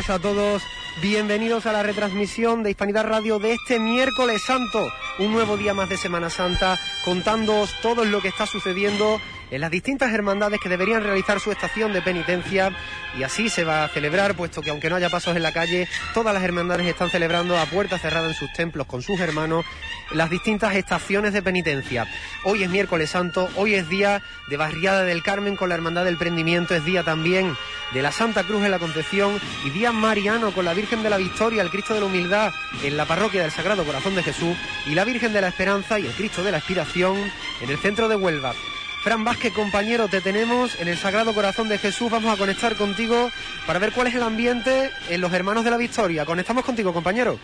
tardes a todos. Bienvenidos a la retransmisión de Hispanidad Radio de este miércoles santo, un nuevo día más de Semana Santa, contándoos todo lo que está sucediendo en las distintas hermandades que deberían realizar su estación de penitencia y así se va a celebrar, puesto que aunque no haya pasos en la calle, todas las hermandades están celebrando a puerta cerrada en sus templos con sus hermanos las distintas estaciones de penitencia. Hoy es miércoles santo, hoy es día de Barriada del Carmen con la Hermandad del Prendimiento, es día también de la Santa Cruz en la Concepción y día mariano con la Virgen de la Victoria, el Cristo de la Humildad en la parroquia del Sagrado Corazón de Jesús y la Virgen de la Esperanza y el Cristo de la Expiración en el centro de Huelva. Fran Vázquez, compañero, te tenemos en el Sagrado Corazón de Jesús. Vamos a conectar contigo para ver cuál es el ambiente en los Hermanos de la Victoria. Conectamos contigo, compañero.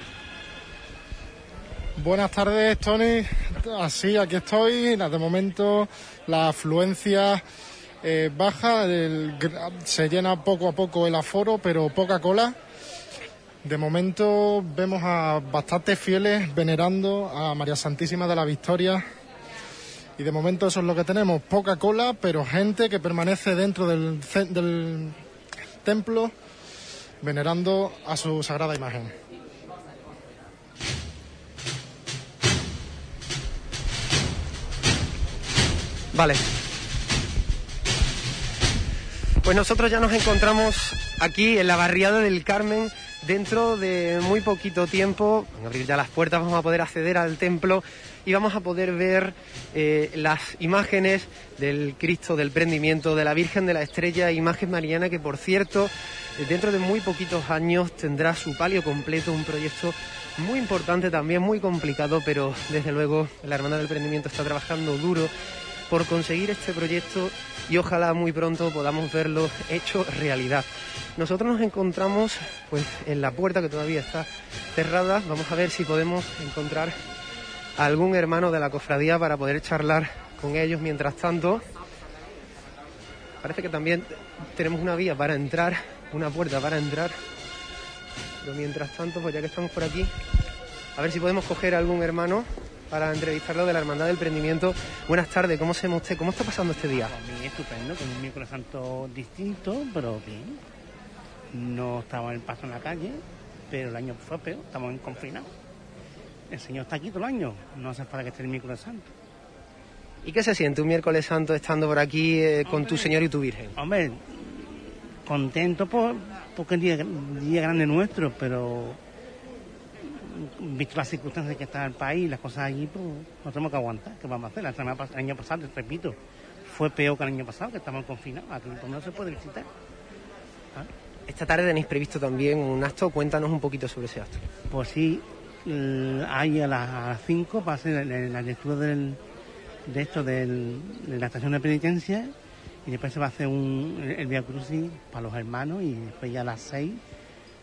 Buenas tardes, Tony. Así, aquí estoy. De momento, la afluencia eh, baja, se llena poco a poco el aforo, pero poca cola. De momento vemos a bastantes fieles venerando a María Santísima de la Victoria y de momento eso es lo que tenemos, poca cola, pero gente que permanece dentro del, del templo venerando a su sagrada imagen. Vale. Pues nosotros ya nos encontramos aquí en la barriada del Carmen. Dentro de muy poquito tiempo, van a abrir ya las puertas, vamos a poder acceder al templo y vamos a poder ver eh, las imágenes del Cristo del Prendimiento, de la Virgen de la Estrella, imagen mariana que por cierto dentro de muy poquitos años tendrá su palio completo, un proyecto muy importante también, muy complicado, pero desde luego la Hermandad del Prendimiento está trabajando duro por conseguir este proyecto y ojalá muy pronto podamos verlo hecho realidad. Nosotros nos encontramos pues en la puerta que todavía está cerrada, vamos a ver si podemos encontrar algún hermano de la cofradía para poder charlar con ellos mientras tanto. Parece que también tenemos una vía para entrar, una puerta para entrar. Pero mientras tanto, pues ya que estamos por aquí, a ver si podemos coger a algún hermano para entrevistarlo de la Hermandad del Prendimiento. Buenas tardes, ¿cómo se usted? ¿Cómo está pasando este día? Pues bien, estupendo, con un miércoles santo distinto, pero bien. No estamos en paso en la calle, pero el año fue peor, estamos en confinado el Señor está aquí todo el año, no hace para que esté el miércoles santo. ¿Y qué se siente un miércoles santo estando por aquí eh, con tu Señor y tu Virgen? Hombre, contento por, porque es día, día grande nuestro, pero visto las circunstancias que está el país, las cosas allí, pues no tenemos que aguantar. ¿Qué vamos a hacer? El año pasado, repito, fue peor que el año pasado, que estamos confinados. Aquí no se puede visitar. ¿Ah? Esta tarde tenéis previsto también un acto. Cuéntanos un poquito sobre ese acto. Pues sí, hay a las 5 para hacer la, lectura del, de esto de la estación de penitencia y después se va a hacer un, el Via Crucis para los hermanos y después ya a las 6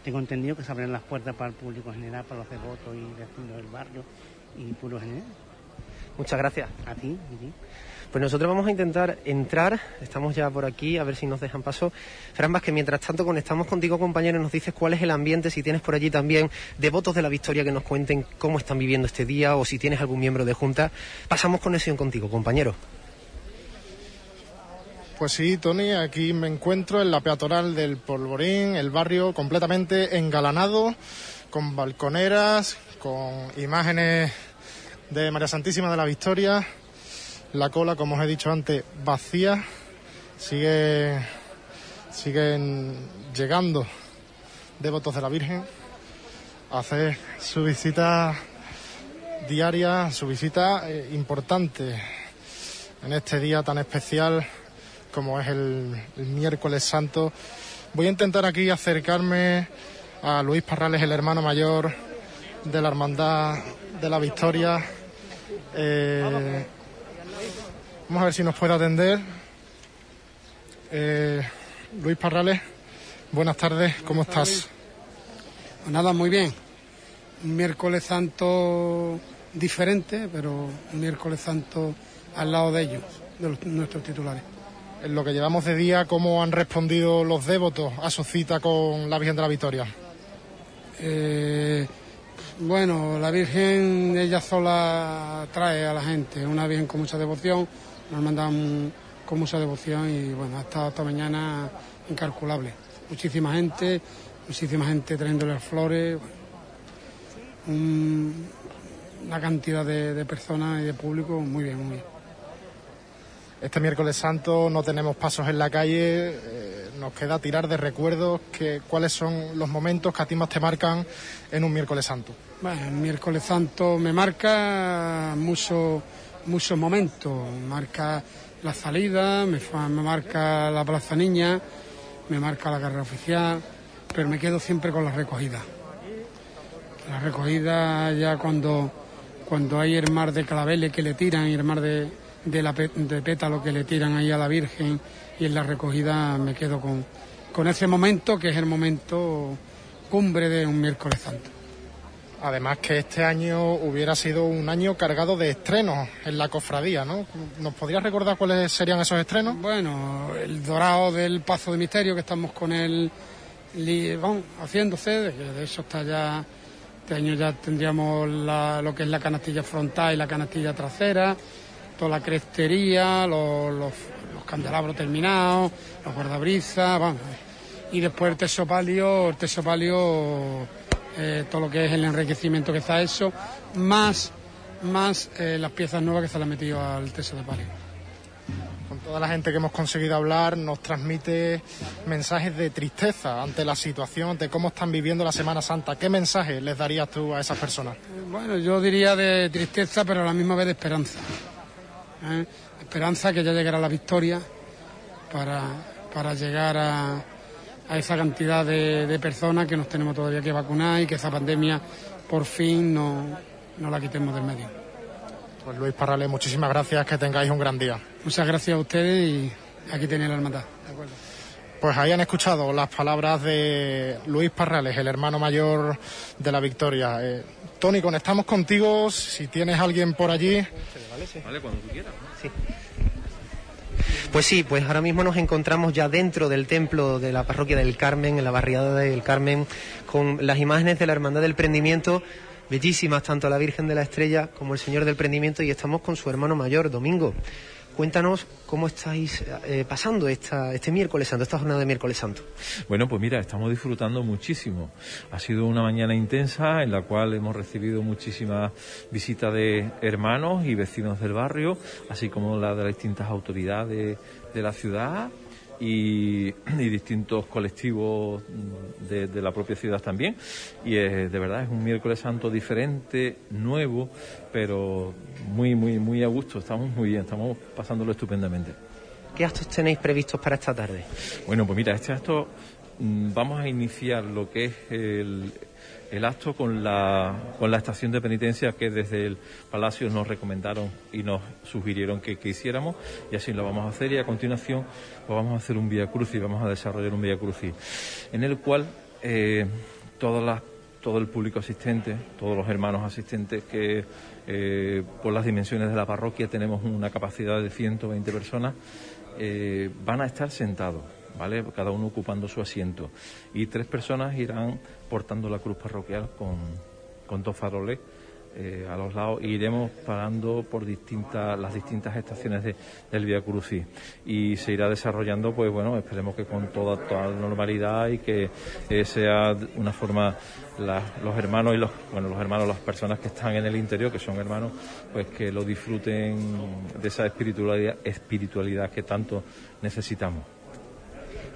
tengo entendido que se abren las puertas para el público general, para los devotos y vecinos del barrio y puro general. Muchas gracias. A ti. A ti. Pues nosotros vamos a intentar entrar, estamos ya por aquí, a ver si nos dejan paso. Fran que mientras tanto conectamos contigo, compañero, nos dices cuál es el ambiente, si tienes por allí también devotos de la victoria que nos cuenten cómo están viviendo este día o si tienes algún miembro de junta. Pasamos conexión contigo, compañero. Pues sí, Tony, aquí me encuentro en la peatonal del Polvorín, el barrio completamente engalanado, con balconeras, con imágenes de María Santísima de la Victoria, la cola, como os he dicho antes, vacía. Sigue, siguen llegando devotos de la Virgen a hacer su visita diaria, su visita eh, importante en este día tan especial como es el, miércoles santo. Voy a intentar aquí acercarme a Luis Parrales, el hermano mayor de la Hermandad de la Victoria. Eh, Vamos a ver si nos puede atender. Eh, Luis Parrales, buenas tardes, ¿cómo estás? Pues nada, muy bien. Un miércoles santo diferente, pero un miércoles santo al lado de ellos, de nuestros titulares. En lo que llevamos de día, ¿cómo han respondido los devotos a su cita con la Virgen de la Victoria? Eh, bueno, la Virgen ella sola trae a la gente, una Virgen con mucha devoción, nos mandan con mucha devoción y bueno, ha estado esta mañana incalculable. muchísima gente, muchísima gente trayéndole flores, una cantidad de, personas y de público muy bien, muy bien. Este miércoles santo no tenemos pasos en la calle, eh, nos queda tirar de recuerdos. Que, ¿Cuáles son los momentos que a ti más te marcan en un miércoles santo? Bueno, el miércoles santo me marca muchos muchos momentos. Marca la salida, me, me marca la Plaza Niña, me marca la carrera oficial, pero me quedo siempre con la recogida. La recogida ya cuando, cuando hay el mar de claveles que le tiran y el mar de, de, la, de pétalo que le tiran ahí a la Virgen y en la recogida me quedo con, con ese momento que es el momento cumbre de un miércoles santo. Además que este año hubiera sido un año cargado de estrenos en la cofradía, ¿no? ¿Nos podrías recordar cuáles serían esos estrenos? Bueno, el dorado del Pazo de Misterio, que estamos con él haciéndose, de eso está ya, este año ya tendríamos lo que es la canastilla frontal y la canastilla trasera, toda la crestería, los, los, candelabros terminados, los guardabrisas, vamos. Y después el tesopalio, el tesopalio eh, todo lo que es el enriquecimiento que está hecho, más, más eh, las piezas nuevas que se le han metido al teso de palio. Con toda la gente que hemos conseguido hablar, nos transmite mensajes de tristeza ante la situación, ante cómo están viviendo la Semana Santa. ¿Qué mensaje les darías tú a esas personas? Bueno, yo diría de tristeza, pero a la misma vez de esperanza. ¿Eh? Esperanza que ya llegará la victoria para, para llegar a, a esa cantidad de, personas que nos tenemos todavía que vacunar y que esa pandemia por fin no, no la quitemos del medio. Pues Luis Parrales, muchísimas gracias, que tengáis un gran día. Muchas gracias a ustedes y aquí tenéis la hermandad. Pues ahí han escuchado las palabras de Luis Parrales, el hermano mayor de la Victoria. Eh, Tony, conectamos contigo si tienes alguien por allí. Vale, cuando tú quieras. Sí. Pues sí, pues ahora mismo nos encontramos ya dentro del templo de la parroquia del Carmen, en la barriada del Carmen, con las imágenes de la Hermandad del Prendimiento, bellísimas, tanto la Virgen de la Estrella como el Señor del Prendimiento, y estamos con su hermano mayor, Domingo. Cuéntanos cómo estáis eh, pasando esta, este miércoles santo, esta jornada de miércoles santo. Bueno, pues mira, estamos disfrutando muchísimo. Ha sido una mañana intensa en la cual hemos recibido muchísimas visitas de hermanos y vecinos del barrio, así como la de las distintas autoridades de la ciudad y, distintos colectivos de, la propia ciudad también. Y de verdad es un miércoles santo diferente, nuevo, pero muy, muy, muy a gusto. Estamos muy bien, estamos pasándolo estupendamente. ¿Qué actos tenéis previstos para esta tarde? Bueno, pues mira, este acto mm, vamos a iniciar lo que es el, el acto con la, con la estación de penitencia que desde el Palacio nos recomendaron y nos sugirieron que, hiciéramos. Y así lo vamos a hacer y a continuación pues vamos a hacer un Vía Crucis, vamos a desarrollar un Vía Crucis en el cual eh, todas las todo el público asistente, todos los hermanos asistentes que eh, por las dimensiones de la parroquia tenemos una capacidad de 120 personas, eh, van a estar sentados ¿vale? Cada uno ocupando su asiento. Y tres personas irán portando la cruz parroquial con, dos faroles eh, a los lados e iremos parando por distintas las distintas estaciones de, del Via Crucis y se irá desarrollando pues bueno esperemos que con toda toda normalidad y que eh, sea una forma los hermanos y los bueno los hermanos las personas que están en el interior que son hermanos pues que lo disfruten de esa espiritualidad espiritualidad que tanto necesitamos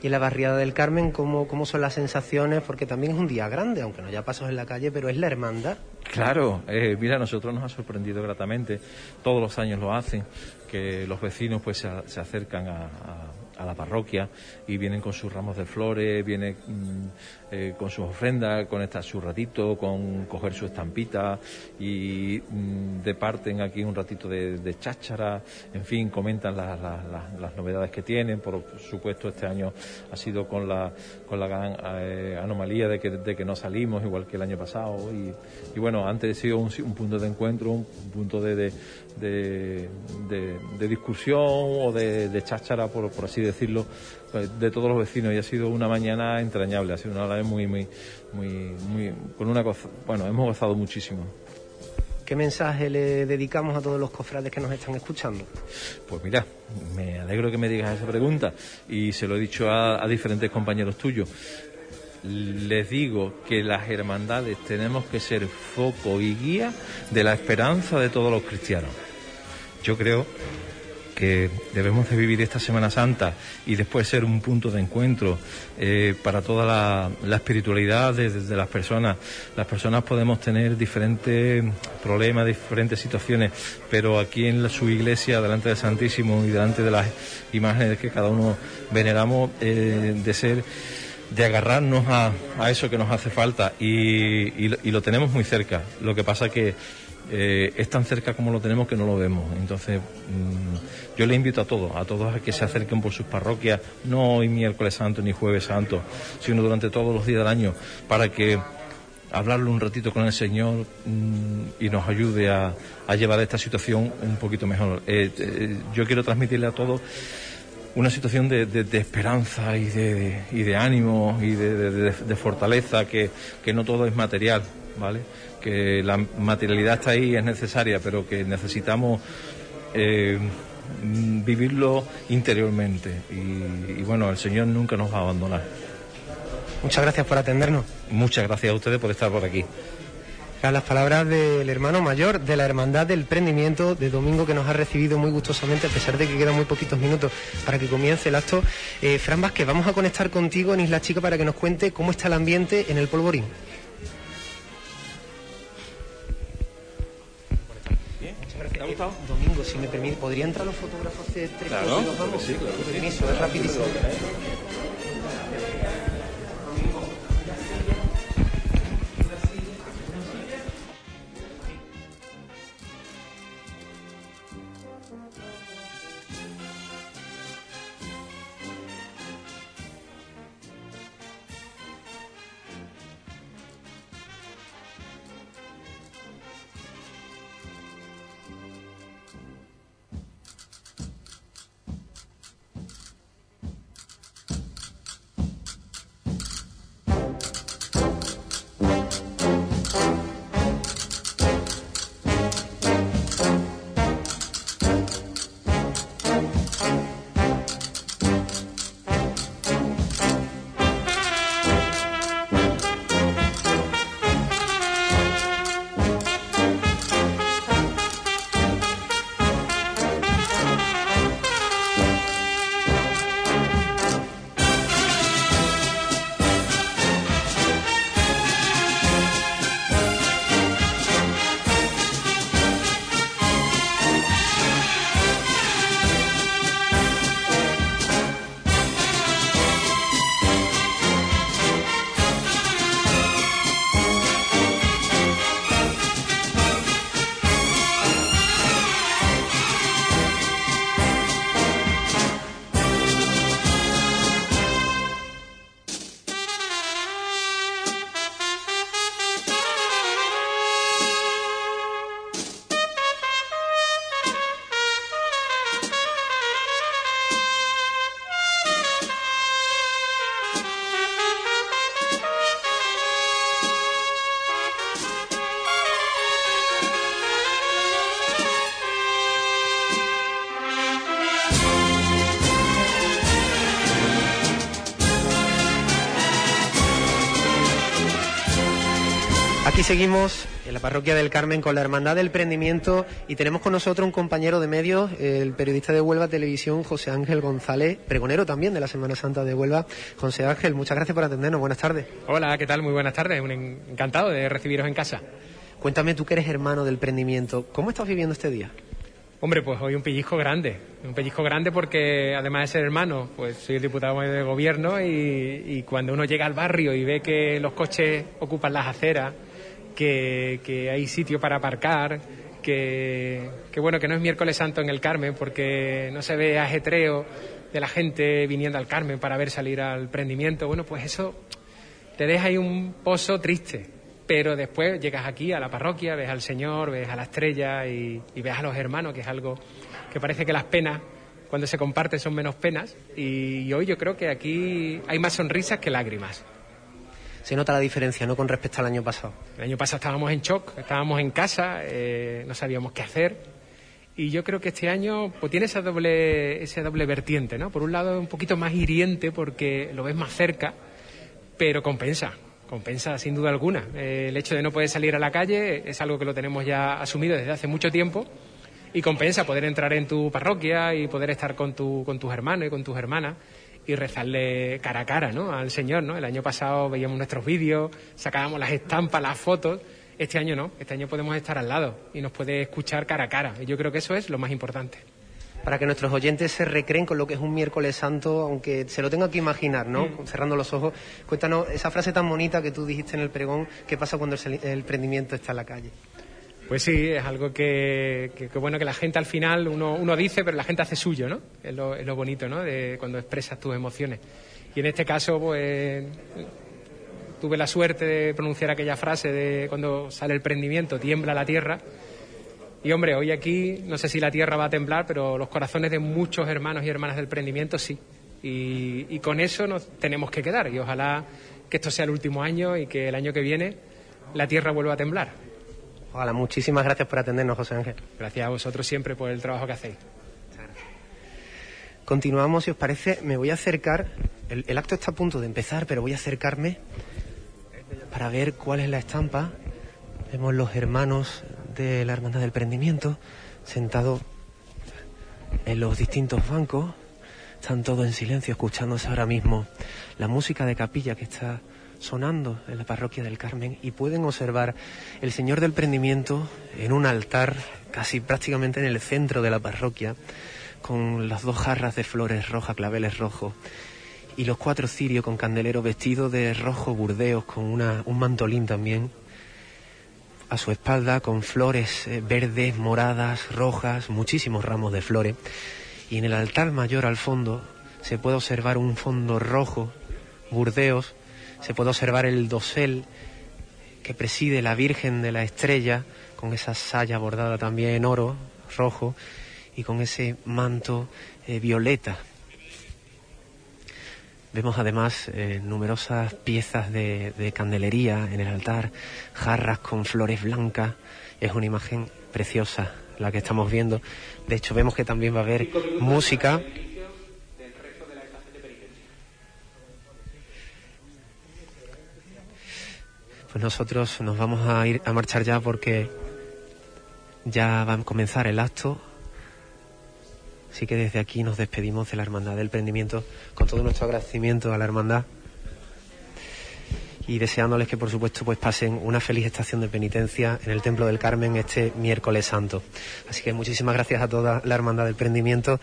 y en la barriada del Carmen, ¿cómo, cómo son las sensaciones? Porque también es un día grande, aunque no haya pasos en la calle, pero es la hermandad. Claro, eh, mira, nosotros nos ha sorprendido gratamente, todos los años lo hacen, que los vecinos pues se, acercan a la parroquia y vienen con sus ramos de flores, vienen mm, eh, con sus ofrendas, con estar su ratito, con coger su estampita y mm, departen aquí un ratito de, cháchara, en fin, comentan las novedades que tienen. Por supuesto, este año ha sido con la, con la gran eh, anomalía de que, de que no salimos, igual que el año pasado. Y, bueno, antes ha sido un, punto de encuentro, un, punto de, de, de, discusión o de, cháchara, por, así decirlo de todos los vecinos y ha sido una mañana entrañable, ha sido una hora muy, muy, muy, muy, con una cosa, bueno, hemos gozado muchísimo. ¿qué mensaje le dedicamos a todos los cofrades que nos están escuchando? Pues mira, me alegro que me digas esa pregunta y se lo he dicho a, a diferentes compañeros tuyos. Les digo que las hermandades tenemos que ser foco y guía de la esperanza de todos los cristianos. Yo creo que debemos de vivir esta Semana Santa y después ser un punto de encuentro eh, para toda la, espiritualidad de, de, las personas. Las personas podemos tener diferentes problemas, diferentes situaciones, pero aquí en su iglesia, delante del Santísimo y delante de las imágenes que cada uno veneramos, eh, de ser de agarrarnos a, a, eso que nos hace falta y, y, y, lo tenemos muy cerca. Lo que pasa que eh, es tan cerca como lo tenemos que no lo vemos. Entonces, mmm, yo le invito a todos, a todos a que se acerquen por sus parroquias, no hoy miércoles santo ni jueves santo, sino durante todos los días del año, para que hablarle un ratito con el Señor mmm, y nos ayude a, llevar esta situación un poquito mejor. Eh, eh, yo quiero transmitirle a todos una situación de, esperanza y de, y de ánimo y de, fortaleza, que no todo es material, ¿vale? Que la materialidad está ahí, es necesaria, pero que necesitamos eh, vivirlo interiormente. Y, y, bueno, el Señor nunca nos va a abandonar. Muchas gracias por atendernos. Muchas gracias a ustedes por estar por aquí. A las palabras del hermano mayor de la Hermandad del Prendimiento de Domingo que nos ha recibido muy gustosamente a pesar de que quedan muy poquitos minutos para que comience el acto. Eh, Fran Vázquez, vamos a conectar contigo en Isla Chica para que nos cuente cómo está el ambiente en el polvorín. ¿Te ha gustado? Domingo, si me permite, ¿podría entrar los fotógrafos de tres Claro, vamos? sí, claro. Permiso, es rapidísimo. Seguimos en la parroquia del Carmen con la Hermandad del Prendimiento y tenemos con nosotros un compañero de medios, el periodista de Huelva Televisión, José Ángel González, pregonero también de la Semana Santa de Huelva. José Ángel, muchas gracias por atendernos. Buenas tardes. Hola, ¿qué tal? Muy buenas tardes. Un encantado de recibiros en casa. Cuéntame, tú que eres hermano del Prendimiento, ¿cómo estás viviendo este día? Hombre, pues hoy un pellizco grande, un pellizco grande porque además de ser hermano, pues soy el diputado de gobierno y, y cuando uno llega al barrio y ve que los coches ocupan las aceras, que, que, hay sitio para aparcar, que, bueno, que no es miércoles santo en el Carmen porque no se ve ajetreo de la gente viniendo al Carmen para ver salir al prendimiento. Bueno, pues eso te deja ahí un pozo triste. Pero después llegas aquí a la parroquia, ves al Señor, ves a la estrella y, ves a los hermanos, que es algo que parece que las penas cuando se comparten son menos penas. Y hoy yo creo que aquí hay más sonrisas que lágrimas. Se nota la diferencia, ¿no? Con respecto al año pasado. El año pasado estábamos en shock, estábamos en casa, eh, no sabíamos qué hacer. Y yo creo que este año pues, tiene esa doble, esa doble vertiente, ¿no? Por un lado, un poquito más hiriente porque lo ves más cerca, pero compensa, compensa sin duda alguna. Eh, el hecho de no poder salir a la calle es algo que lo tenemos ya asumido desde hace mucho tiempo y compensa poder entrar en tu parroquia y poder estar con, tu, con tus hermanos y con tus hermanas y rezarle cara a cara ¿no? al Señor. ¿no? El año pasado veíamos nuestros vídeos, sacábamos las estampas, las fotos. Este año no, este año podemos estar al lado y nos puede escuchar cara a cara. Y yo creo que eso es lo más importante para que nuestros oyentes se recreen con lo que es un miércoles santo, aunque se lo tenga que imaginar, ¿no? Mm. Cerrando los ojos. Cuéntanos esa frase tan bonita que tú dijiste en el pregón, ¿qué pasa cuando el, el prendimiento está en la calle? Pues sí, es algo que, bueno que la gente al final uno, dice, pero la gente hace suyo, ¿no? Es lo, es lo bonito, ¿no? De cuando expresas tus emociones. Y en este caso, pues tuve la suerte de pronunciar aquella frase de cuando sale el prendimiento, tiembla la tierra. Y hombre, hoy aquí no sé si la tierra va a temblar, pero los corazones de muchos hermanos y hermanas del prendimiento sí. Y con eso nos tenemos que quedar. Y ojalá que esto sea el último año y que el año que viene la tierra vuelva a temblar. Hola, muchísimas gracias por atendernos, José Ángel. Gracias a vosotros siempre por el trabajo que hacéis. Continuamos, si os parece, me voy a acercar. El, acto está a punto de empezar, pero voy a acercarme para ver cuál es la estampa. Vemos los hermanos de la Hermandad del Prendimiento sentados en los distintos bancos. Están todos en silencio, escuchándose ahora mismo la música de capilla que está sonando en la parroquia del Carmen y pueden observar el Señor del Prendimiento en un altar casi prácticamente en el centro de la parroquia con las dos jarras de flores rojas, claveles rojos y los cuatro cirios con candelero vestido de rojo burdeos con una, un mantolín también a su espalda con flores eh, verdes, moradas, rojas, muchísimos ramos de flores. Y en el altar mayor al fondo se puede observar un fondo rojo, burdeos, se puede observar el dosel que preside la Virgen de la Estrella, con esa saya bordada también en oro, rojo, y con ese manto eh, violeta. Vemos además eh, numerosas piezas de, de, candelería en el altar, jarras con flores blancas. Es una imagen preciosa la que estamos viendo. De hecho, vemos que también va a haber música Nosotros nos vamos a ir a marchar ya porque ya va a comenzar el acto. Así que desde aquí nos despedimos de la Hermandad del Prendimiento con todo nuestro agradecimiento a la Hermandad y deseándoles que por supuesto pues pasen una feliz estación de penitencia en el Templo del Carmen este miércoles santo. Así que muchísimas gracias a toda la Hermandad del Prendimiento.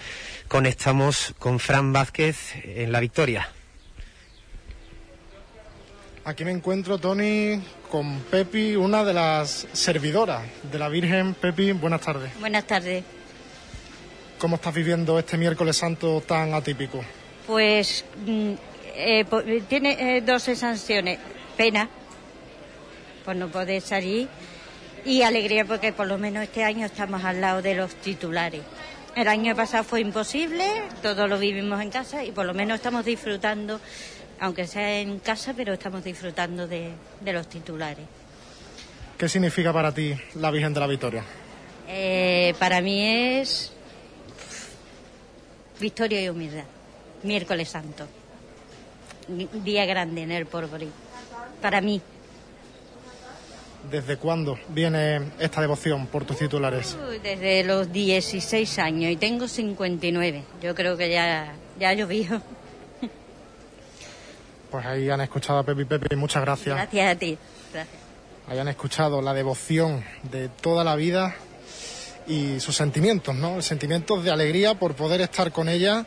Conectamos con Fran Vázquez en la victoria. Aquí me encuentro, Tony, con Pepi, una de las servidoras de la Virgen. Pepi, buenas tardes. Buenas tardes. ¿Cómo estás viviendo este miércoles santo tan atípico? Pues mm, eh, tiene eh, dos sensaciones. Pena por no poder salir y alegría porque por lo menos este año estamos al lado de los titulares. El año pasado fue imposible, todos lo vivimos en casa y por lo menos estamos disfrutando aunque sea en casa, pero estamos disfrutando de, los titulares. ¿Qué significa para ti la Virgen de la Victoria? Eh, para mí es victoria y humildad. Miércoles Santo. Día grande en el porvenir. Para mí. ¿Desde cuándo viene esta devoción por tus titulares? Desde los 16 años y tengo 59. Yo creo que ya, ya ha llovido. Pues ahí han escuchado a Pepe Pepe, muchas gracias. Gracias a ti. Gracias. Ahí han escuchado la devoción de toda la vida y sus sentimientos, ¿no? Sentimientos de alegría por poder estar con ella,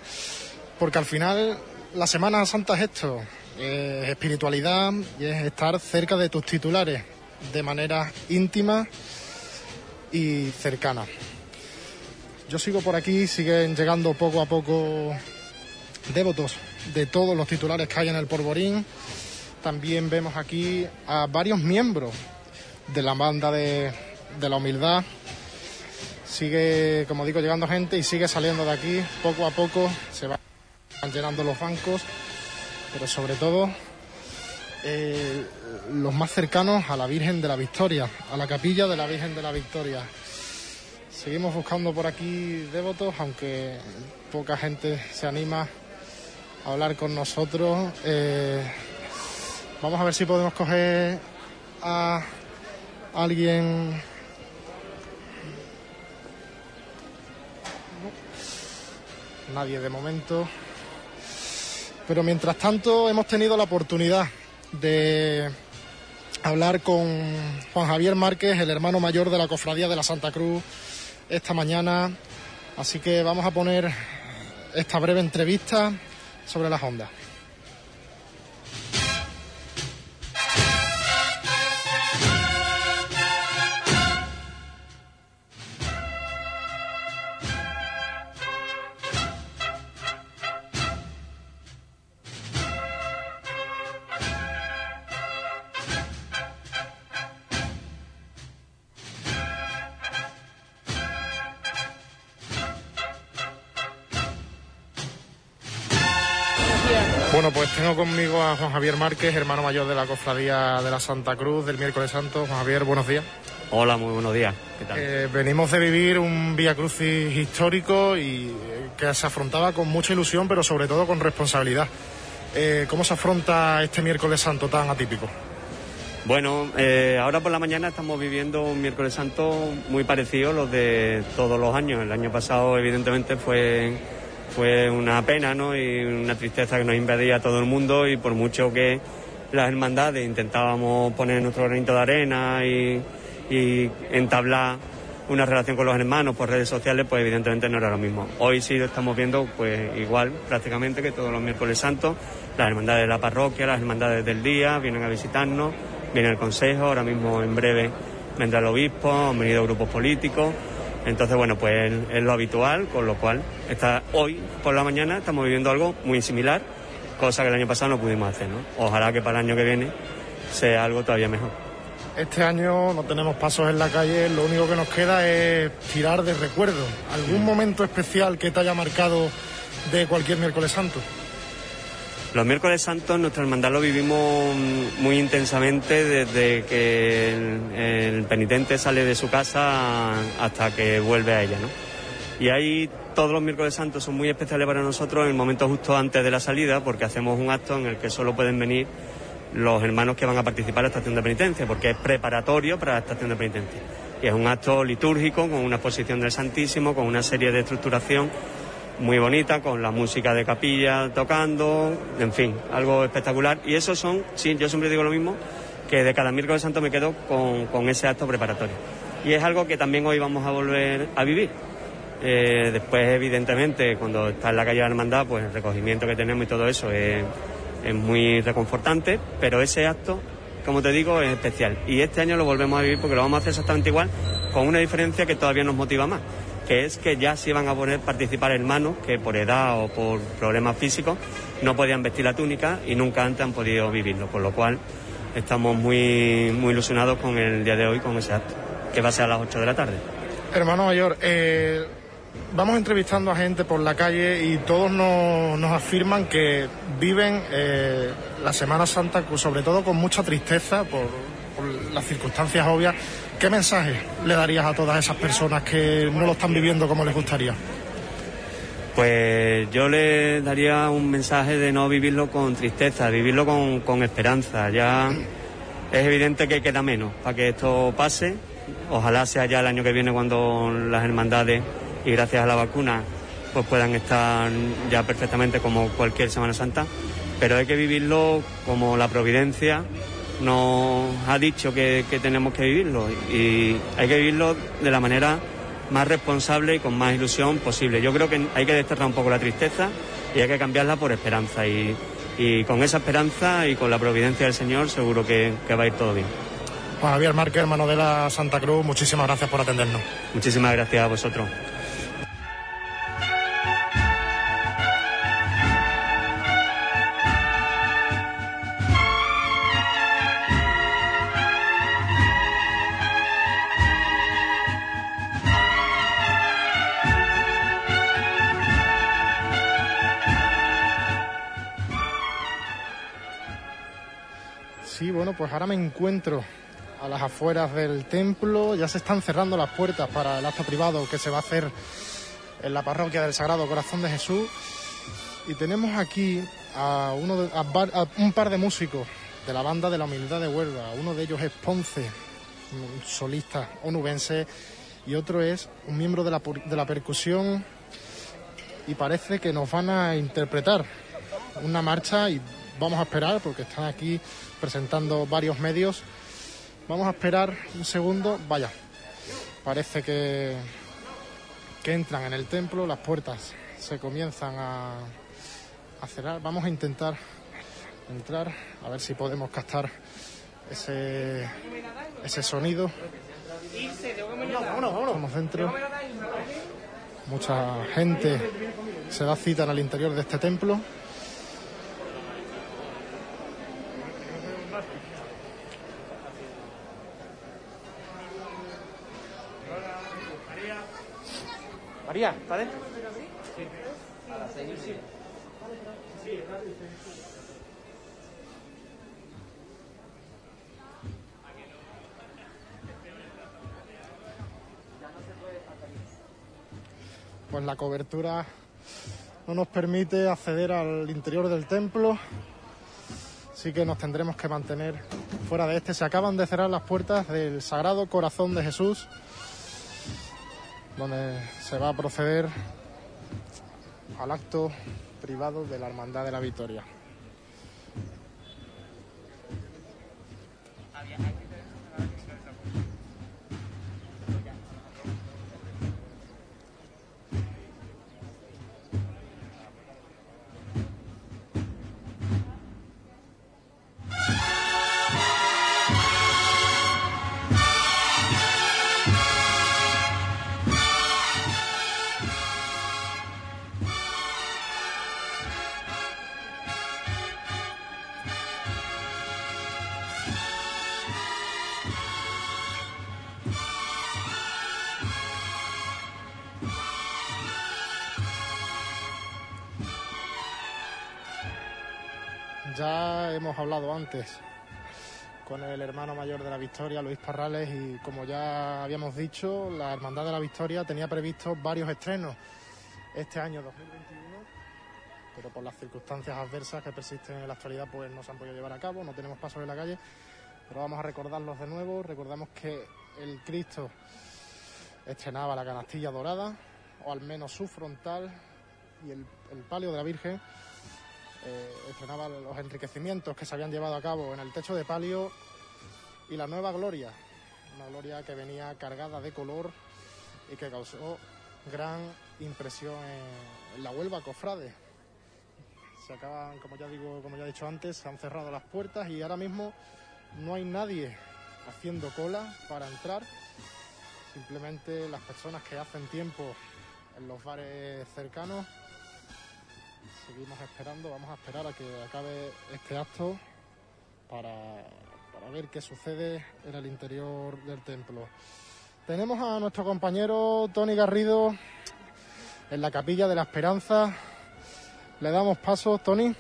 porque al final la Semana Santa es esto, es espiritualidad y es estar cerca de tus titulares de manera íntima y cercana. Yo sigo por aquí, siguen llegando poco a poco devotos de todos los titulares que hay en el Porborín. También vemos aquí a varios miembros de la banda de, la humildad. Sigue, como digo, llegando gente y sigue saliendo de aquí. Poco a poco se van llenando los bancos, pero sobre todo eh, los más cercanos a la Virgen de la Victoria, a la capilla de la Virgen de la Victoria. Seguimos buscando por aquí devotos, aunque poca gente se anima hablar con nosotros. Eh, vamos a ver si podemos coger a alguien. Nadie de momento. Pero mientras tanto hemos tenido la oportunidad de hablar con Juan Javier Márquez, el hermano mayor de la Cofradía de la Santa Cruz, esta mañana. Así que vamos a poner esta breve entrevista sobre las ondas. A Juan Javier Márquez, hermano mayor de la Cofradía de la Santa Cruz del miércoles santo. Juan Javier, buenos días. Hola, muy buenos días. ¿Qué tal? Eh, venimos de vivir un Vía Crucis histórico y eh, que se afrontaba con mucha ilusión, pero sobre todo con responsabilidad. Eh, ¿Cómo se afronta este miércoles santo tan atípico? Bueno, eh, ahora por la mañana estamos viviendo un miércoles santo muy parecido a los de todos los años. El año pasado, evidentemente, fue, fue una pena ¿no? y una tristeza que nos invadía a todo el mundo y por mucho que las hermandades intentábamos poner nuestro granito de arena y, y entablar una relación con los hermanos por redes sociales, pues evidentemente no era lo mismo. Hoy sí lo estamos viendo pues igual prácticamente que todos los miércoles santos, las hermandades de la parroquia, las hermandades del día vienen a visitarnos, viene el consejo, ahora mismo en breve vendrá el obispo, han venido grupos políticos. Entonces, bueno, pues es lo habitual, con lo cual está, hoy por la mañana estamos viviendo algo muy similar, cosa que el año pasado no pudimos hacer, ¿no? Ojalá que para el año que viene sea algo todavía mejor. Este año no tenemos pasos en la calle, lo único que nos queda es tirar de recuerdo. ¿Algún momento especial que te haya marcado de cualquier miércoles santo? Los miércoles santos nuestra hermandad lo vivimos muy intensamente desde que el, el penitente sale de su casa hasta que vuelve a ella, ¿no? Y ahí todos los miércoles santos son muy especiales para nosotros en el momento justo antes de la salida, porque hacemos un acto en el que solo pueden venir los hermanos que van a participar en la estación de penitencia, porque es preparatorio para la estación de penitencia. Y es un acto litúrgico con una exposición del Santísimo, con una serie de estructuración muy bonita, con la música de capilla tocando, en fin, algo espectacular. Y eso son, sí, yo siempre digo lo mismo, que de cada miércoles santo me quedo con, con ese acto preparatorio. Y es algo que también hoy vamos a volver a vivir. Eh, después, evidentemente, cuando está en la calle de la hermandad, pues el recogimiento que tenemos y todo eso es, es muy reconfortante, pero ese acto, como te digo, es especial. Y este año lo volvemos a vivir porque lo vamos a hacer exactamente igual, con una diferencia que todavía nos motiva más, que es que ya se iban a poder participar hermanos que por edad o por problemas físicos no podían vestir la túnica y nunca antes han podido vivirlo, con lo cual estamos muy, muy ilusionados con el día de hoy, con ese acto, que va a ser a las 8 de la tarde. Hermano mayor, eh, vamos entrevistando a gente por la calle y todos nos, afirman que viven eh, la Semana Santa, sobre todo con mucha tristeza por, por las circunstancias obvias. ¿Qué mensaje le darías a todas esas personas que no lo están viviendo como les gustaría? Pues yo le daría un mensaje de no vivirlo con tristeza, vivirlo con, esperanza. Ya es evidente que queda menos para que esto pase. Ojalá sea ya el año que viene cuando las hermandades y gracias a la vacuna pues puedan estar ya perfectamente como cualquier Semana Santa. Pero hay que vivirlo como la providencia nos ha dicho que, que tenemos que vivirlo y hay que vivirlo de la manera más responsable y con más ilusión posible. Yo creo que hay que desterrar un poco la tristeza y hay que cambiarla por esperanza. Y, y con esa esperanza y con la providencia del Señor seguro que, que va a ir todo bien. Juan Javier Márquez, hermano de la Santa Cruz, muchísimas gracias por atendernos. Muchísimas gracias a vosotros. Pues ahora me encuentro a las afueras del templo, ya se están cerrando las puertas para el acto privado que se va a hacer en la parroquia del Sagrado Corazón de Jesús. Y tenemos aquí a, uno de- un par de músicos de la banda de la Humildad de Huelva. Uno de ellos es Ponce, un solista onubense, y otro es un miembro de la, de la percusión. Y parece que nos van a interpretar una marcha y vamos a esperar, porque están aquí presentando varios medios. Vamos a esperar un segundo. Vaya, parece que, que entran en el templo, las puertas se comienzan a, a cerrar. Vamos a intentar entrar, a ver si podemos captar ese, ese sonido. Estamos dentro. Mucha gente se da cita en el interior de este templo. ¿Está dentro? pues la cobertura no nos permite acceder al interior del templo, así que nos tendremos que mantener fuera de este. Se acaban de cerrar las puertas del Sagrado Corazón de Jesús, donde se va a proceder al acto privado de la Hermandad de la Victoria. Hablado antes con el hermano mayor de la Victoria, Luis Parrales, y como ya habíamos dicho, la Hermandad de la Victoria tenía previsto varios estrenos este año 2021, pero por las circunstancias adversas que persisten en la actualidad, pues no se han podido llevar a cabo, no tenemos pasos en la calle, pero vamos a recordarlos de nuevo. Recordamos que el Cristo estrenaba la canastilla dorada, o al menos su frontal, y el palio de la Virgen eh, estrenaba los enriquecimientos que se habían llevado a cabo en el techo de palio y la nueva gloria, una gloria que venía cargada de color y que causó gran impresión en, la Huelva Cofrade. Se acaban, como ya digo, como ya he dicho antes, se han cerrado las puertas y ahora mismo no hay nadie haciendo cola para entrar. Simplemente las personas que hacen tiempo en los bares cercanos seguimos esperando, vamos a esperar a que acabe este acto para, para ver qué sucede en el interior del templo. Tenemos a nuestro compañero Tony Garrido en la capilla de la Esperanza. Le damos paso, Tony.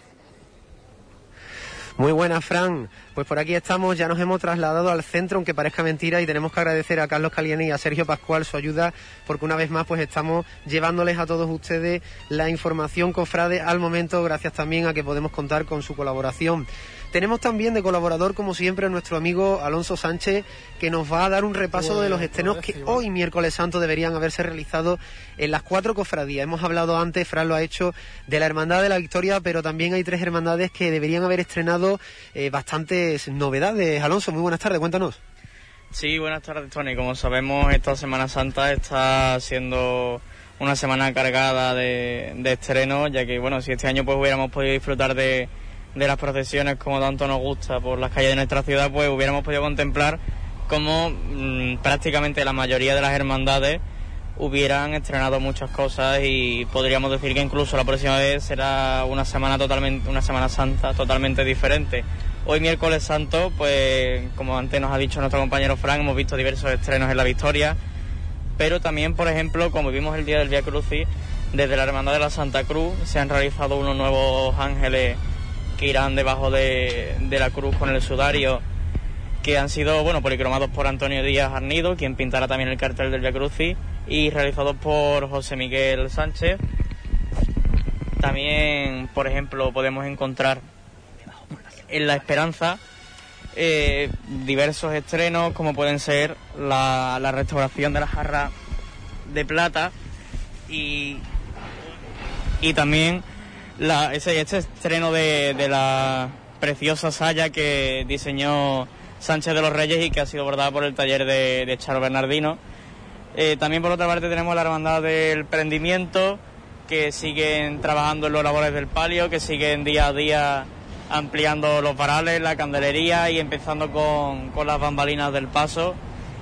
Muy buenas, Fran. Pues por aquí estamos, ya nos hemos trasladado al centro, aunque parezca mentira, y tenemos que agradecer a Carlos Caliene y a Sergio Pascual su ayuda, porque una vez más pues estamos llevándoles a todos ustedes la información cofrade al momento, gracias también a que podemos contar con su colaboración. Tenemos también de colaborador, como siempre, a nuestro amigo Alonso Sánchez, que nos va a dar un repaso Pues, de los pues, estrenos que sí, hoy, miércoles santo, deberían haberse realizado en las cuatro cofradías. Hemos hablado antes, Fran lo ha hecho, de la Hermandad de la Victoria, pero también hay tres hermandades que deberían haber estrenado eh, bastantes novedades. Alonso, muy buenas tardes, cuéntanos. Sí, buenas tardes, Tony. Como sabemos, esta Semana Santa está siendo una semana cargada de, de estrenos, ya que, bueno, si este año pues hubiéramos podido disfrutar de, de las procesiones como tanto nos gusta por las calles de nuestra ciudad, pues hubiéramos podido contemplar cómo mm, prácticamente la mayoría de las hermandades hubieran estrenado muchas cosas y podríamos decir que incluso la próxima vez será una semana totalmente una semana santa totalmente diferente. Hoy miércoles santo, pues como antes nos ha dicho nuestro compañero Frank, hemos visto diversos estrenos en la Victoria, pero también, por ejemplo, como vimos el día del Via Crucis, desde la Hermandad de la Santa Cruz se han realizado unos nuevos ángeles que irán debajo de, la cruz con el sudario, que han sido bueno policromados por Antonio Díaz Arnido, quien pintará también el cartel del Via Crucis, y realizados por José Miguel Sánchez. También, por ejemplo, podemos encontrar en La Esperanza eh, diversos estrenos, como pueden ser la, la restauración de la jarra de plata y, y también la, ese, este estreno de, de la preciosa saya que diseñó Sánchez de los Reyes y que ha sido bordada por el taller de, de Charo Bernardino. Eh, también por otra parte tenemos la Hermandad del Prendimiento, que siguen trabajando en los labores del palio, que siguen día a día ampliando los varales, la candelería y empezando con, con las bambalinas del paso.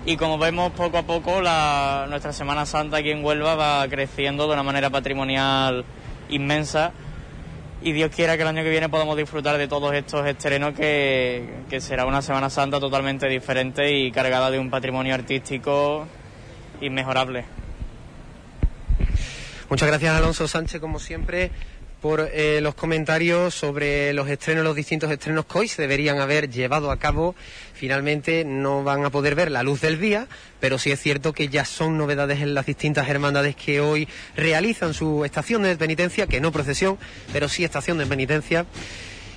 Y como vemos poco a poco, la, nuestra Semana Santa aquí en Huelva va creciendo de una manera patrimonial inmensa. Y Dios quiera que el año que viene podamos disfrutar de todos estos estrenos, que, que será una Semana Santa totalmente diferente y cargada de un patrimonio artístico inmejorable. Muchas gracias Alonso Sánchez, como siempre, por eh, los comentarios sobre los estrenos, los distintos estrenos que hoy se deberían haber llevado a cabo. Finalmente no van a poder ver la luz del día, pero sí es cierto que ya son novedades en las distintas hermandades que hoy realizan su estación de penitencia, que no procesión, pero sí estación de penitencia.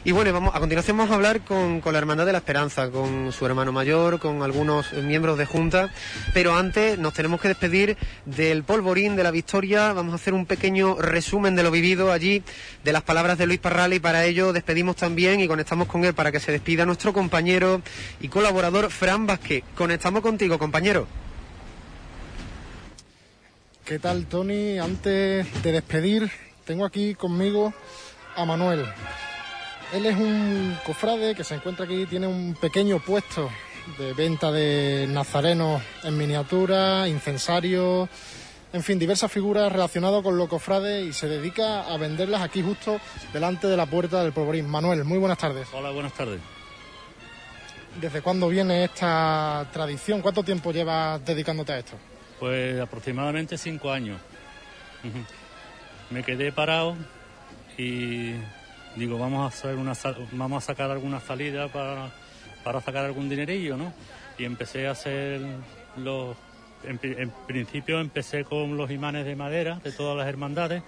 Y bueno, vamos, a continuación vamos a hablar con, con, la Hermandad de la Esperanza, con su hermano mayor, con algunos miembros de Junta, pero antes nos tenemos que despedir del polvorín de la victoria, vamos a hacer un pequeño resumen de lo vivido allí, de las palabras de Luis Parral y para ello despedimos también y conectamos con él para que se despida nuestro compañero y colaborador Fran Vázquez. Conectamos contigo, compañero. ¿Qué tal, Tony? Antes de despedir, tengo aquí conmigo a Manuel. Él es un cofrade que se encuentra aquí, tiene un pequeño puesto de venta de nazarenos en miniatura, incensarios, en fin, diversas figuras relacionadas con los cofrades y se dedica a venderlas aquí justo delante de la puerta del polvorín. Manuel, muy buenas tardes. Hola, buenas tardes. ¿Desde cuándo viene esta tradición? ¿Cuánto tiempo llevas dedicándote a esto? Pues aproximadamente cinco años. Me quedé parado y digo, vamos a hacer una vamos a sacar alguna salida para, para sacar algún dinerillo, ¿no? Y empecé a hacer los en, en, principio empecé con los imanes de madera de todas las hermandades,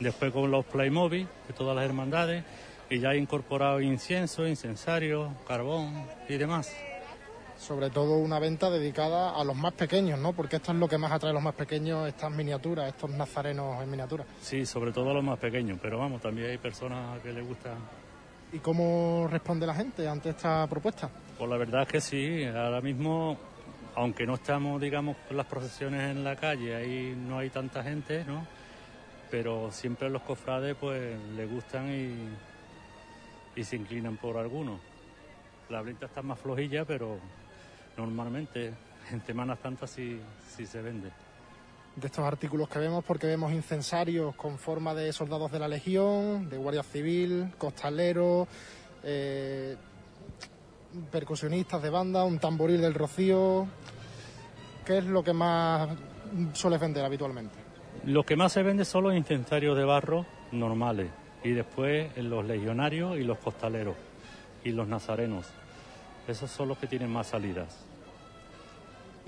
después con los Playmobil de todas las hermandades y ya he incorporado incienso, incensario, carbón y demás. Sobre todo una venta dedicada a los más pequeños, ¿no? Porque esto es lo que más atrae a los más pequeños, estas miniaturas, estos nazarenos en miniatura. Sí, sobre todo a los más pequeños, pero vamos, también hay personas que les gusta. ¿Y cómo responde la gente ante esta propuesta? Pues la verdad es que sí, ahora mismo, aunque no estamos, digamos, con las procesiones en la calle, ahí no hay tanta gente, ¿no? Pero siempre los cofrades, pues, les gustan y, y se inclinan por algunos. La venta está más flojilla, pero normalmente en Semana Santa sí, sí se vende. De estos artículos que vemos, porque vemos incensarios con forma de soldados de la Legión, de Guardia Civil, costaleros, eh, percusionistas de banda, un tamboril del Rocío. ¿Qué es lo que más sueles vender habitualmente? Lo que más se vende son los incensarios de barro normales y después los legionarios y los costaleros y los nazarenos. Esos son los que tienen más salidas.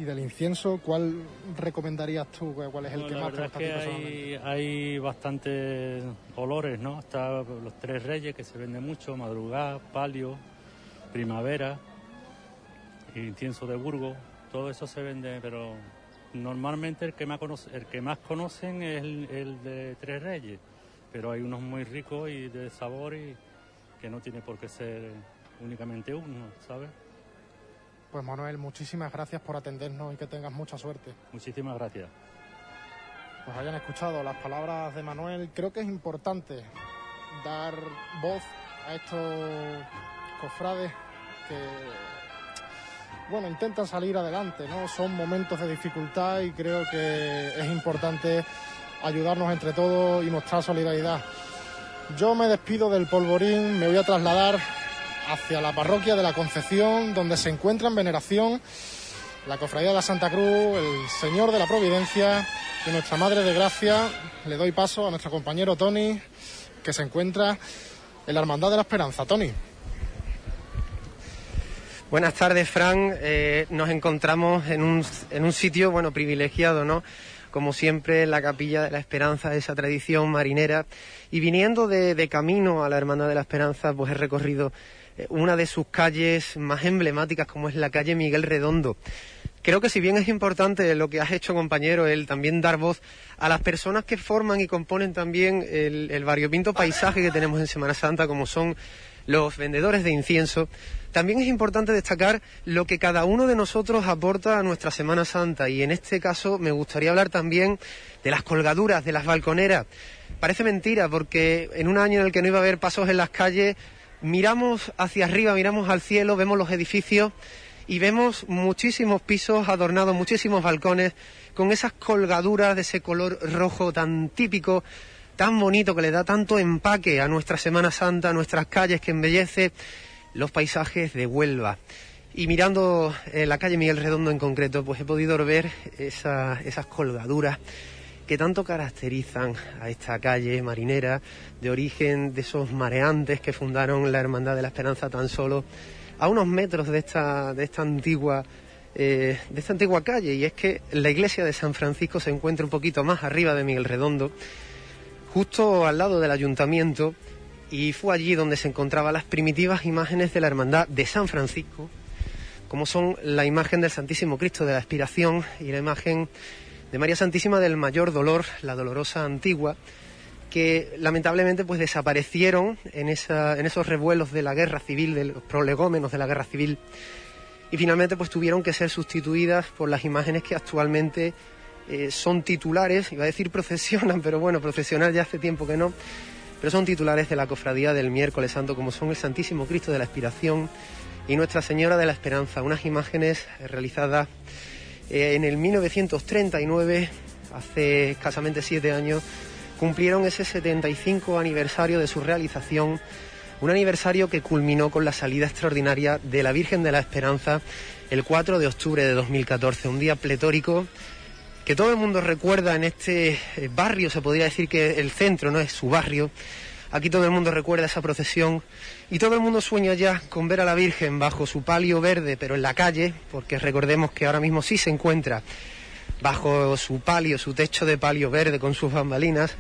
¿Y del incienso cuál recomendarías tú? ¿Cuál es el no, que la más verdad es que hay, hay bastantes olores, ¿no? Está los tres reyes que se vende mucho, madrugada, palio, primavera, incienso de Burgos, todo eso se vende, pero normalmente el que más, conoce, el que más conocen es el, el, de tres reyes, pero hay unos muy ricos y de sabor y que no tiene por qué ser únicamente uno, ¿sabes? Pues Manuel, muchísimas gracias por atendernos y que tengas mucha suerte. Muchísimas gracias. Pues hayan escuchado las palabras de Manuel. Creo que es importante dar voz a estos cofrades que, bueno, intentan salir adelante, ¿no? Son momentos de dificultad y creo que es importante ayudarnos entre todos y mostrar solidaridad. Yo me despido del polvorín, me voy a trasladar hacia la parroquia de la Concepción, donde se encuentra en veneración la Cofradía de la Santa Cruz, el Señor de la Providencia y nuestra Madre de Gracia. Le doy paso a nuestro compañero Tony, que se encuentra en la Hermandad de la Esperanza. Tony. Buenas tardes, Fran. Eh, nos encontramos en un, en un sitio, bueno, privilegiado, ¿no? Como siempre, en la Capilla de la Esperanza, esa tradición marinera. Y viniendo de, camino a la Hermandad de la Esperanza, pues he recorrido una de sus calles más emblemáticas, como es la calle Miguel Redondo. Creo que si bien es importante lo que has hecho, compañero, el también dar voz a las personas que forman y componen también el, el variopinto paisaje que tenemos en Semana Santa, como son los vendedores de incienso, también es importante destacar lo que cada uno de nosotros aporta a nuestra Semana Santa y en este caso me gustaría hablar también de las colgaduras, de las balconeras. Parece mentira porque en un año en el que no iba a haber pasos en las calles, miramos hacia arriba, miramos al cielo, vemos los edificios y vemos muchísimos pisos adornados, muchísimos balcones con esas colgaduras de ese color rojo tan típico, tan bonito que le da tanto empaque a nuestra Semana Santa, a nuestras calles que embellece los paisajes de Huelva. Y mirando eh, la calle Miguel Redondo en concreto, pues he podido ver esa- esas colgaduras que tanto caracterizan a esta calle marinera de origen de esos mareantes que fundaron la Hermandad de la Esperanza tan solo a unos metros de esta, de esta antigua eh, de esta antigua calle. Y es que la iglesia de San Francisco se encuentra un poquito más arriba de Miguel Redondo justo al lado del ayuntamiento y fue allí donde se encontraban las primitivas imágenes de la hermandad de San Francisco, como son la imagen del Santísimo Cristo de la Expiración y la imagen de María Santísima del Mayor Dolor, la dolorosa antigua, que lamentablemente pues desaparecieron en, esa- en esos revuelos de la guerra civil, de los prolegómenos de la guerra civil, y finalmente pues tuvieron que ser sustituidas por las imágenes que actualmente eh, son titulares, iba a decir procesionan, pero bueno, procesionar ya hace tiempo que no, pero son titulares de la cofradía del miércoles santo, como son el Santísimo Cristo de la Expiración y Nuestra Señora de la Esperanza, unas imágenes realizadas eh, en el 1939, hace escasamente siete años, cumplieron ese 75 aniversario de su realización, un aniversario que culminó con la salida extraordinaria de la Virgen de la Esperanza el 4 de octubre de 2014, un día pletórico que todo el mundo recuerda en este barrio, se podría decir que el centro no es su barrio. Aquí todo el mundo recuerda esa procesión y todo el mundo sueña ya con ver a la Virgen bajo su palio verde, pero en la calle, porque recordemos que ahora mismo sí se encuentra bajo su palio, su techo de palio verde con sus bambalinas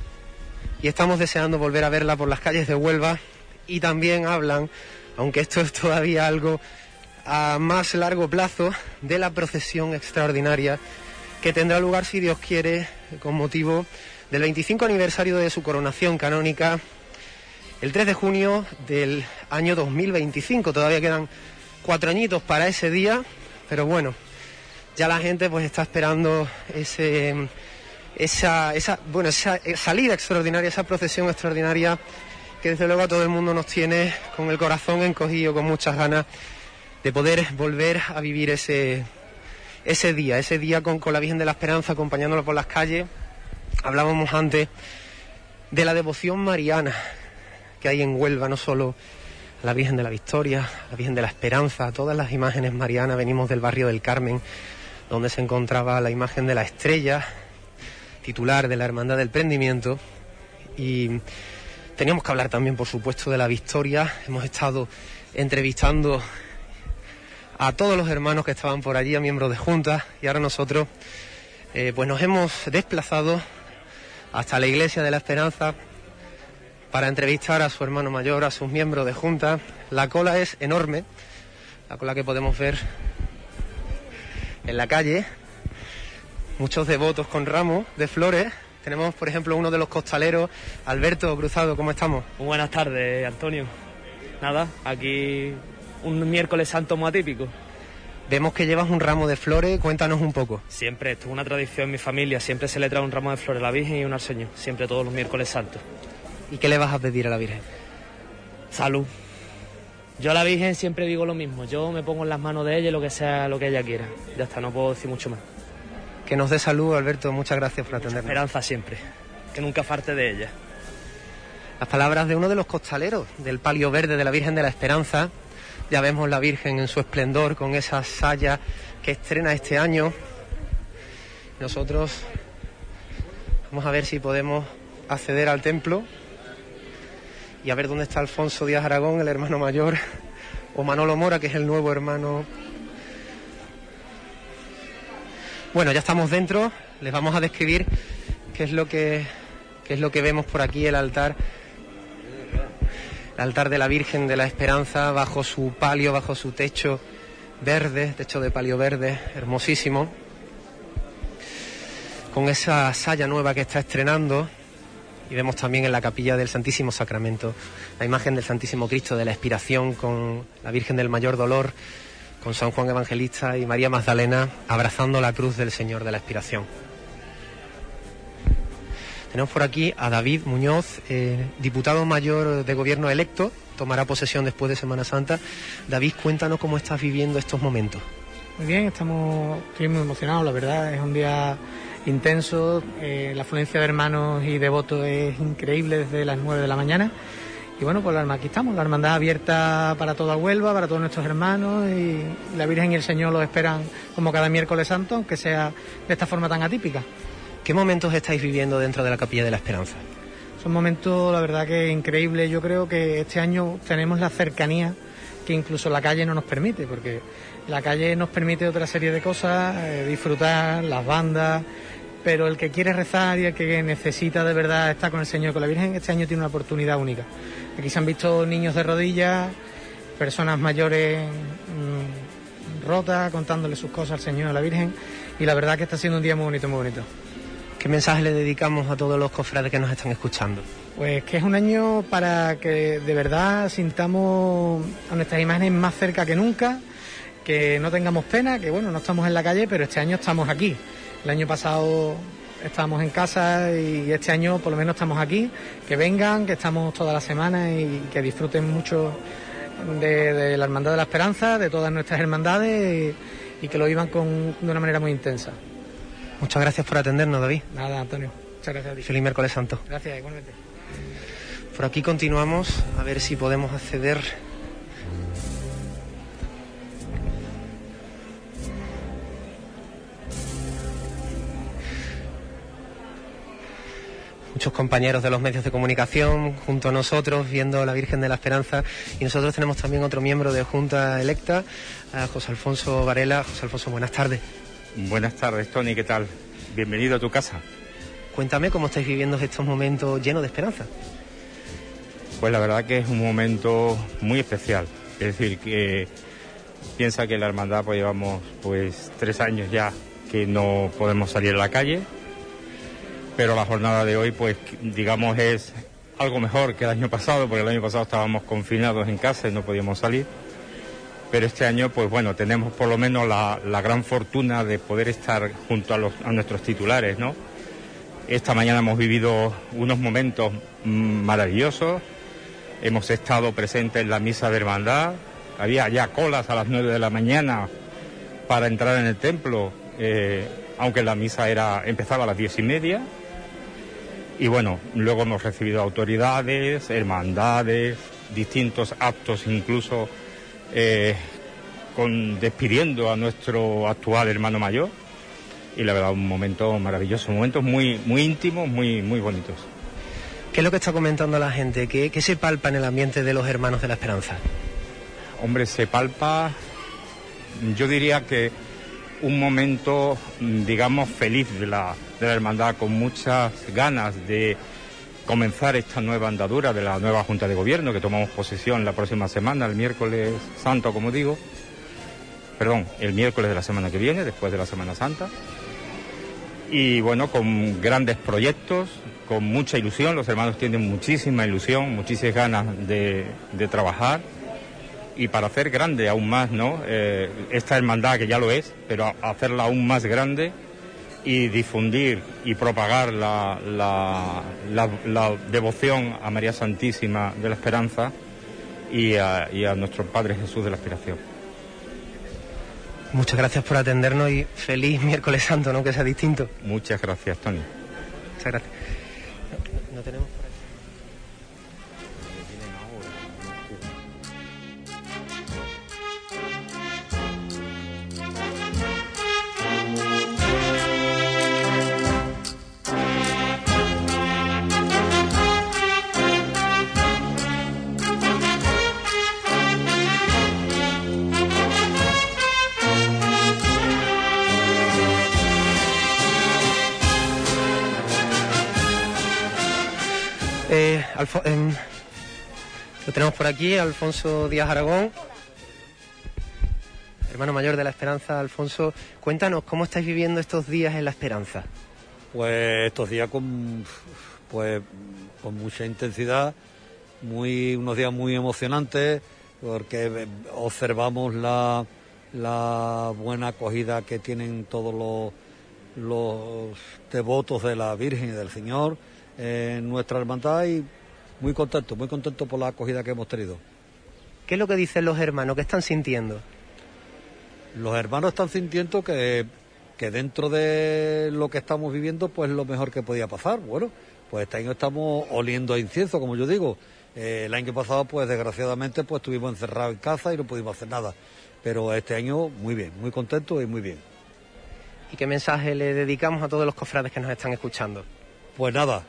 y estamos deseando volver a verla por las calles de Huelva y también hablan, aunque esto es todavía algo a más largo plazo, de la procesión extraordinaria que tendrá lugar, si Dios quiere, con motivo del 25 aniversario de su coronación canónica, el 3 de junio del año 2025. Todavía quedan cuatro añitos para ese día, pero bueno, ya la gente pues está esperando ese, esa, esa, bueno, esa eh, salida extraordinaria, esa procesión extraordinaria que desde luego a todo el mundo nos tiene con el corazón encogido, con muchas ganas de poder volver a vivir ese, ese día, ese día con, con la Virgen de la Esperanza acompañándola por las calles. Hablábamos antes de la devoción mariana que hay en Huelva, no solo a la Virgen de la Victoria, a la Virgen de la Esperanza, todas las imágenes marianas, venimos del barrio del Carmen, donde se encontraba la imagen de la estrella, titular de la Hermandad del Prendimiento, y teníamos que hablar también, por supuesto, de la Victoria. Hemos estado entrevistando a todos los hermanos que estaban por allí, a miembros de juntas, y ahora nosotros eh, pues nos hemos desplazado hasta la Iglesia de la Esperanza para entrevistar a su hermano mayor, a sus miembros de junta. La cola es enorme, la cola que podemos ver en la calle, muchos devotos con ramos de flores. Tenemos, por ejemplo, uno de los costaleros, Alberto Cruzado, ¿cómo estamos? Muy buenas tardes, Antonio. Nada, aquí un miércoles santo muy atípico. Vemos que llevas un ramo de flores, cuéntanos un poco. Siempre, esto es una tradición en mi familia, siempre se le trae un ramo de flores a la Virgen y un al Señor, siempre todos los miércoles santos. ¿Y qué le vas a pedir a la Virgen? Salud. Yo a la Virgen siempre digo lo mismo, yo me pongo en las manos de ella y lo que sea lo que ella quiera. Ya está, no puedo decir mucho más. Que nos dé salud, Alberto, muchas gracias por atendernos. Esperanza siempre, que nunca falte de ella. Las palabras de uno de los costaleros del palio verde de la Virgen de la Esperanza. Ya vemos la Virgen en su esplendor con esa saya que estrena este año. Nosotros vamos a ver si podemos acceder al templo y a ver dónde está Alfonso Díaz Aragón, el hermano mayor, o Manolo Mora, que es el nuevo hermano. Bueno, ya estamos dentro, les vamos a describir qué es lo que, qué es lo que vemos por aquí, el altar. El altar de la Virgen de la Esperanza, bajo su palio, bajo su techo verde, techo de palio verde, hermosísimo. Con esa saya nueva que está estrenando, y vemos también en la capilla del Santísimo Sacramento la imagen del Santísimo Cristo de la Expiración con la Virgen del Mayor Dolor, con San Juan Evangelista y María Magdalena abrazando la cruz del Señor de la Expiración. Tenemos por aquí a David Muñoz, eh, diputado mayor de gobierno electo, tomará posesión después de Semana Santa. David, cuéntanos cómo estás viviendo estos momentos. Muy bien, estamos, estoy muy emocionado, la verdad, es un día intenso, eh, la afluencia de hermanos y devotos es increíble desde las 9 de la mañana. Y bueno, pues aquí estamos, la hermandad abierta para toda Huelva, para todos nuestros hermanos y la Virgen y el Señor los esperan como cada miércoles santo, aunque sea de esta forma tan atípica. ¿Qué momentos estáis viviendo dentro de la Capilla de la Esperanza? Son momentos, la verdad que increíbles. Yo creo que este año tenemos la cercanía que incluso la calle no nos permite, porque la calle nos permite otra serie de cosas, eh, disfrutar, las bandas, pero el que quiere rezar y el que necesita de verdad estar con el Señor, con la Virgen, este año tiene una oportunidad única. Aquí se han visto niños de rodillas, personas mayores mm, rotas, contándole sus cosas al Señor, a la Virgen, y la verdad que está siendo un día muy bonito, muy bonito. ¿Qué mensaje le dedicamos a todos los cofrades que nos están escuchando? Pues que es un año para que de verdad sintamos a nuestras imágenes más cerca que nunca, que no tengamos pena, que bueno, no estamos en la calle, pero este año estamos aquí. El año pasado estábamos en casa y este año por lo menos estamos aquí. Que vengan, que estamos toda la semana y que disfruten mucho de, la Hermandad de la Esperanza, de todas nuestras hermandades y, que lo vivan con, de una manera muy intensa. Muchas gracias por atendernos, David. Nada, Antonio. Muchas gracias a ti. Feliz miércoles santo. Gracias, igualmente. Por aquí continuamos a ver si podemos acceder muchos compañeros de los medios de comunicación junto a nosotros viendo a la Virgen de la Esperanza y nosotros tenemos también otro miembro de Junta electa, José Alfonso Varela. José Alfonso, buenas tardes. Buenas tardes, Tony, ¿qué tal? Bienvenido a tu casa. Cuéntame cómo estáis viviendo estos momentos llenos de esperanza. Pues la verdad que es un momento muy especial. Es decir, que piensa que la hermandad pues llevamos pues tres años ya que no podemos salir a la calle, pero la jornada de hoy pues digamos es algo mejor que el año pasado, porque el año pasado estábamos confinados en casa y no podíamos salir pero este año, pues bueno, tenemos por lo menos la, gran fortuna de poder estar junto a, nuestros titulares, ¿no? Esta mañana hemos vivido unos momentos maravillosos, hemos estado presentes en la misa de hermandad, había ya colas a las nueve de la mañana para entrar en el templo, eh, aunque la misa era, empezaba a las diez y media. Y bueno, luego hemos recibido autoridades, hermandades, distintos actos incluso eh, con, despidiendo a nuestro actual hermano mayor. Y la verdad, un momento maravilloso, momentos muy, muy íntimos, muy, muy bonitos. ¿Qué es lo que está comentando la gente? ¿Qué, ¿Qué se palpa en el ambiente de los hermanos de la esperanza? Hombre, se palpa, yo diría que un momento, digamos, feliz de la, de la hermandad, con muchas ganas de, comenzar esta nueva andadura de la nueva Junta de Gobierno que tomamos posesión la próxima semana, el miércoles santo, como digo. Perdón, el miércoles de la semana que viene, después de la Semana Santa. Y bueno, con grandes proyectos, con mucha ilusión, los hermanos tienen muchísima ilusión, muchísimas ganas de, trabajar y para hacer grande aún más, ¿no? Eh, esta hermandad que ya lo es, pero hacerla aún más grande y difundir y propagar la, la, devoción a María Santísima de la Esperanza y a, y a nuestro Padre Jesús de la Aspiración. Muchas gracias por atendernos y feliz miércoles santo, ¿no? Que sea distinto. Muchas gracias, Tony. Muchas gracias. No, tenemos Lo tenemos por aquí, Alfonso Díaz Aragón, hermano mayor de la Esperanza. Alfonso, cuéntanos cómo estáis viviendo estos días en la Esperanza. Pues estos días con, pues, con mucha intensidad, muy, unos días muy emocionantes, porque observamos la, buena acogida que tienen todos los devotos de la Virgen y del Señor en nuestra hermandad y muy contentos, muy contentos por la acogida que hemos tenido. ¿Qué es lo que dicen los hermanos? ¿Qué están sintiendo? Los hermanos están sintiendo que, que dentro de lo que estamos viviendo, pues lo mejor que podía pasar. Bueno, pues este año estamos oliendo a incienso, como yo digo. Eh, el año pasado, pues desgraciadamente, pues estuvimos encerrados en casa y no pudimos hacer nada. Pero este año, muy bien, muy contentos y muy bien. ¿Y qué mensaje le dedicamos a todos los cofrades que nos están escuchando? Pues nada,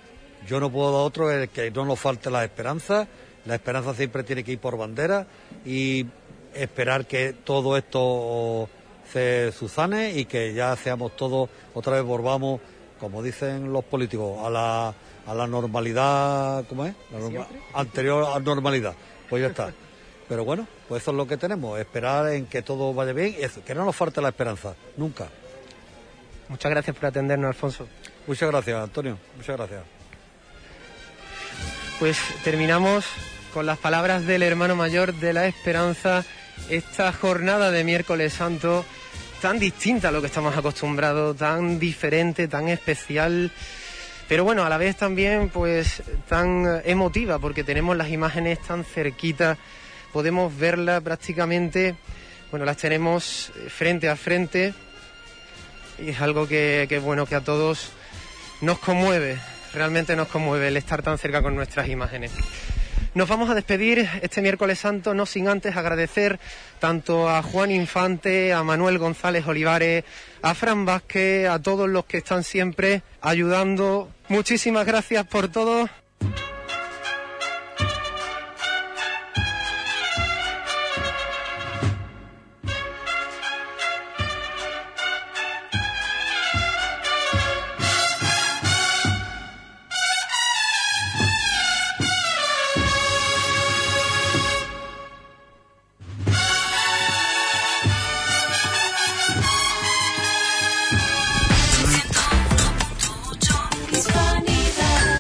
yo no puedo dar otro el que no nos falte la esperanza. La esperanza siempre tiene que ir por bandera y esperar que todo esto se suzane y que ya seamos todos, otra vez volvamos, como dicen los políticos, a la, a la normalidad, ¿cómo es? La norma- anterior a normalidad. Pues ya está. Pero bueno, pues eso es lo que tenemos, esperar en que todo vaya bien y eso, que no nos falte la esperanza, nunca. Muchas gracias por atendernos, Alfonso. Muchas gracias, Antonio. Muchas gracias. Pues terminamos con las palabras del hermano mayor de la Esperanza, esta jornada de miércoles santo tan distinta a lo que estamos acostumbrados, tan diferente, tan especial, pero bueno, a la vez también pues tan emotiva porque tenemos las imágenes tan cerquitas, podemos verlas prácticamente, bueno, las tenemos frente a frente y es algo que, que bueno, que a todos nos conmueve, realmente nos conmueve el estar tan cerca con nuestras imágenes. Nos vamos a despedir este miércoles santo, no sin antes agradecer tanto a Juan Infante, a Manuel González Olivares, a Fran Vázquez, a todos los que están siempre ayudando. Muchísimas gracias por todo